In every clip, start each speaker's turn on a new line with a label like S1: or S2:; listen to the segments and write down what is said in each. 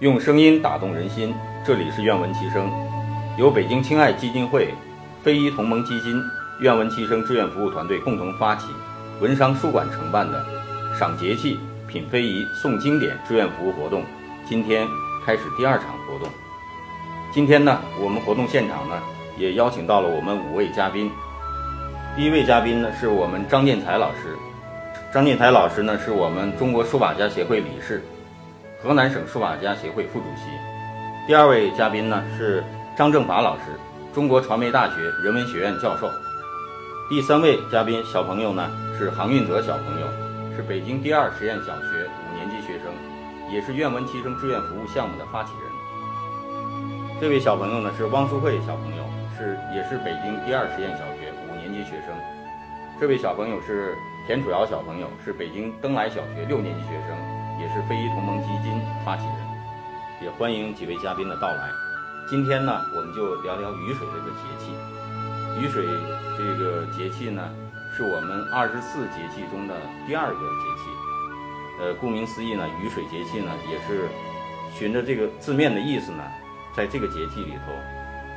S1: 用声音打动人心，这里是愿闻其声，由北京青爱基金会、非遗同盟基金、愿闻其声志愿服务团队共同发起，文商书馆承办的“赏节气、品非遗、诵经典”志愿服务活动，今天开始第二场活动。今天呢，我们活动现场呢，也邀请到了我们五位嘉宾。第一位嘉宾呢，是我们张建才老师。张建才老师呢，是我们中国书法家协会理事。河南省书法家协会副主席。第二位嘉宾呢是张正法老师，中国传媒大学人文学院教授。第三位嘉宾小朋友呢是杭运泽小朋友，是北京第二实验小学五年级学生，也是愿闻其声志愿服务项目的发起人。这位小朋友呢是汪淑慧小朋友，是也是北京第二实验小学五年级学生。这位小朋友是田楚瑶小朋友，是北京登莱小学六年级学生。也是非遗同盟基金发起人，也欢迎几位嘉宾的到来。今天呢，我们就聊聊雨水这个节气。雨水这个节气呢，是我们二十四节气中的第二个节气。呃，顾名思义呢，雨水节气呢，也是循着这个字面的意思呢，在这个节气里头，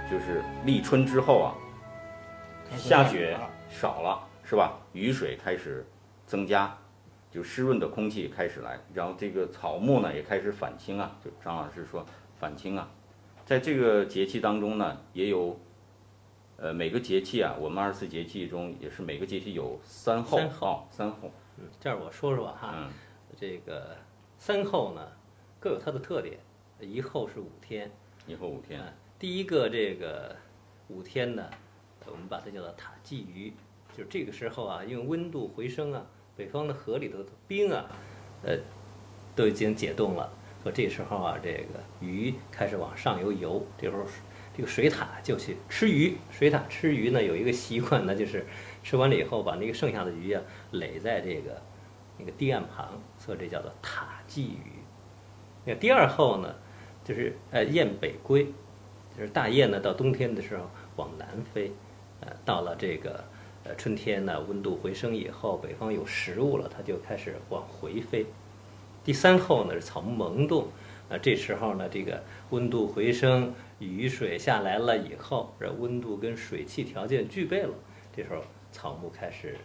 S1: 就是立春之后啊，下雪少了，是吧？雨水开始增加。就湿润的空气开始来，然后这个草木呢也开始返青啊。就张老师说返青啊，在这个节气当中呢，也有，呃，每个节气啊，我们二十四节气中也是每个节气有三候。
S2: 三候，
S1: 三候。
S2: 嗯，这儿我说说哈。
S1: 嗯。
S2: 这个三候呢，各有它的特点。一候是五天。
S1: 一候五天。
S2: 第一个这个五天呢，我们把它叫做塔鲫鱼，就是这个时候啊，因为温度回升啊。北方的河里头的冰啊，呃，都已经解冻了。说这时候啊，这个鱼开始往上游游。这时候，这个水獭就去吃鱼。水獭吃鱼呢，有一个习惯呢，就是吃完了以后，把那个剩下的鱼啊垒在这个那个堤岸旁，所以这叫做塔鲫鱼。那第二后呢，就是呃雁北归，就是大雁呢到冬天的时候往南飞，呃，到了这个。呃，春天呢，温度回升以后，北方有食物了，它就开始往回飞。第三候呢是草木萌动，啊，这时候呢，这个温度回升，雨水下来了以后，这温度跟水汽条件具备了，这时候草木开始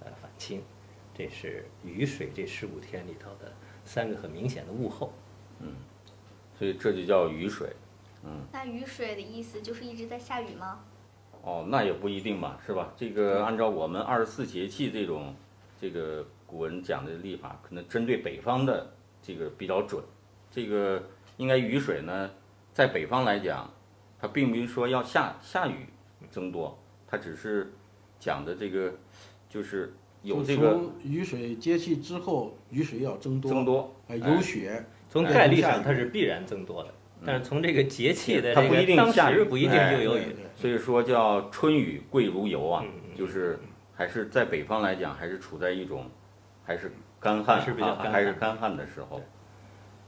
S2: 呃返青。这是雨水这十五天里头的三个很明显的物候。
S1: 嗯，所以这就叫雨水。
S3: 嗯，那雨水的意思就是一直在下雨吗？
S1: 哦，那也不一定吧，是吧？这个按照我们二十四节气这种，这个古人讲的历法，可能针对北方的这个比较准。这个应该雨水呢，在北方来讲，它并不是说要下下雨增多，它只是讲的这个就是有这个
S4: 雨水节气之后，雨水要增多，
S1: 增多，
S4: 有雪，
S2: 从概率上它是必然增多的。但是从这个节气的
S1: 它不一定下雨，
S2: 不一定就有雨，
S1: 所以说叫春雨贵如油啊，就是还是在北方来讲，还是处在一种还是干旱啊，还是干旱的时候。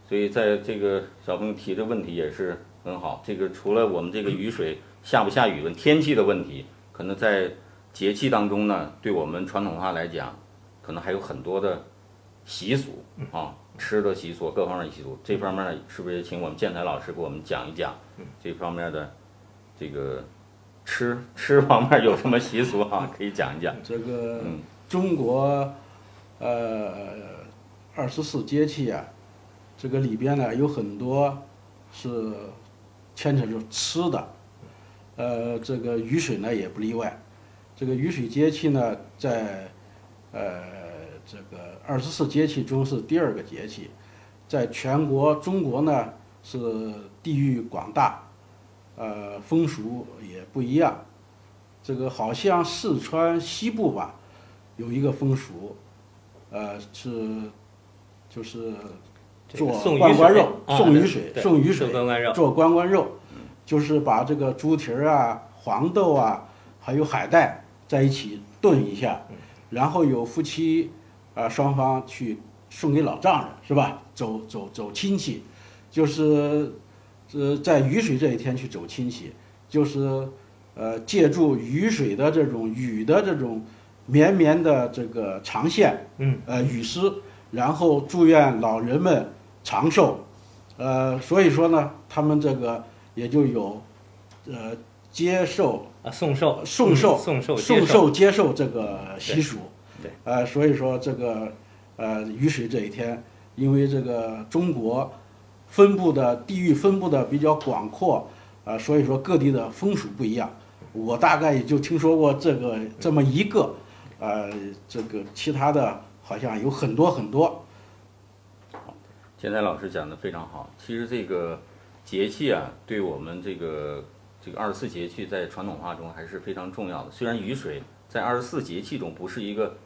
S1: 所以在这个小朋友提的问题也是很好。这个除了我们这个雨水下不下雨问天气的问题，可能在节气当中呢，对我们传统文化来讲，可能还有很多的习俗啊。吃的习俗，各方面的习俗，这方面是不是请我们建材老师给我们讲一讲？这方面的这个吃 吃方面有什么习俗啊？可以讲一讲。
S4: 这个中国呃二十四节气啊，这个里边呢有很多是牵扯着吃的，呃，这个雨水呢也不例外。这个雨水节气呢，在呃。这个二十四节气中是第二个节气，在全国中国呢是地域广大，呃风俗也不一样。这个好像四川西部吧，有一个风俗，呃是就是做关关肉，送雨水，送雨水，做关关肉，就是把这个猪蹄儿啊、黄豆啊，还有海带在一起炖一下，然后有夫妻。啊，双方去送给老丈人是吧？走走走亲戚，就是，呃，在雨水这一天去走亲戚，就是，呃，借助雨水的这种雨的这种绵绵的这个长线，
S2: 嗯，
S4: 呃，雨丝，然后祝愿老人们长寿，呃，所以说呢，他们这个也就有呃接受
S2: 啊，送寿、
S4: 送寿
S2: 送寿、
S4: 送寿接受这个习俗。
S2: 对，
S4: 呃，所以说这个呃雨水这一天，因为这个中国分布的地域分布的比较广阔，啊、所以说各地的风俗不一样。我大概也就听说过这个这么一个，呃，这个其他的好像有很多很多。
S1: 建才老师讲的非常好。其实这个节气啊，对我们这个这个二十四节气在传统化中还是非常重要的。虽然雨水在二十四节气中不是一个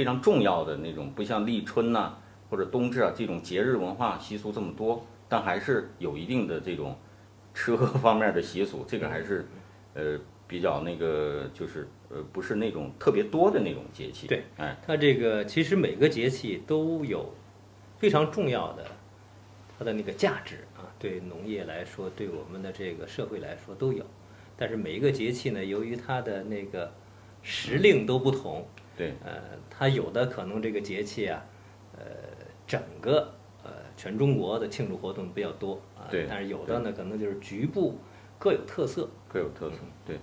S1: 非常重要的那种，不像立春呐、或者冬至啊这种节日文化习俗这么多，但还是有一定的这种吃喝方面的习俗。这个还是呃比较那个就是呃不是那种特别多的那种节气。
S2: 对，
S1: 哎，
S2: 它这个其实每个节气都有非常重要的它的那个价值啊，对农业来说，对我们的这个社会来说都有。但是每一个节气呢，由于它的那个时令都不同，
S1: 对，
S2: 呃，它有的可能这个节气啊，呃，整个呃全中国的庆祝活动比较多啊，
S1: 对
S2: 但是有的呢，可能就是局部各有特色。
S1: 各有特色。对。